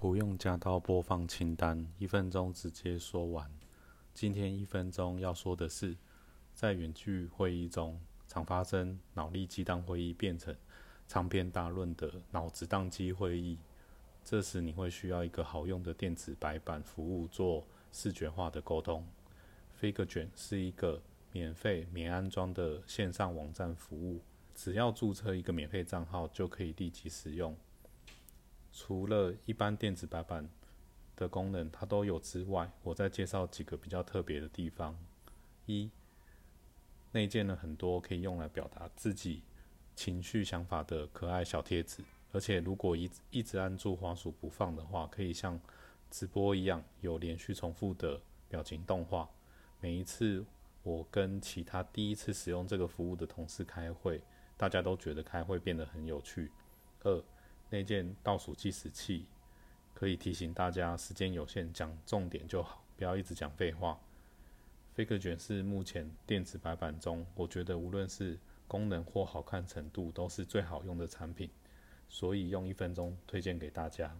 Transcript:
不用加到播放清单，一分钟直接说完。今天一分钟要说的是，在远距会议中，常发生脑力激荡会议变成长篇大论的脑子宕机会议。这时你会需要一个好用的电子白板服务做视觉化的沟通。Figure 卷是一个免费免安装的线上网站服务，只要注册一个免费账号就可以立即使用。除了一般电子白板的功能它都有之外，我再介绍几个比较特别的地方。一，内建了很多可以用来表达自己情绪想法的可爱小贴纸，而且如果一一直按住滑鼠不放的话，可以像直播一样有连续重复的表情动画。每一次我跟其他第一次使用这个服务的同事开会，大家都觉得开会变得很有趣。二那件倒数计时器可以提醒大家时间有限，讲重点就好，不要一直讲废话。飞克卷是目前电子白板中，我觉得无论是功能或好看程度，都是最好用的产品，所以用一分钟推荐给大家。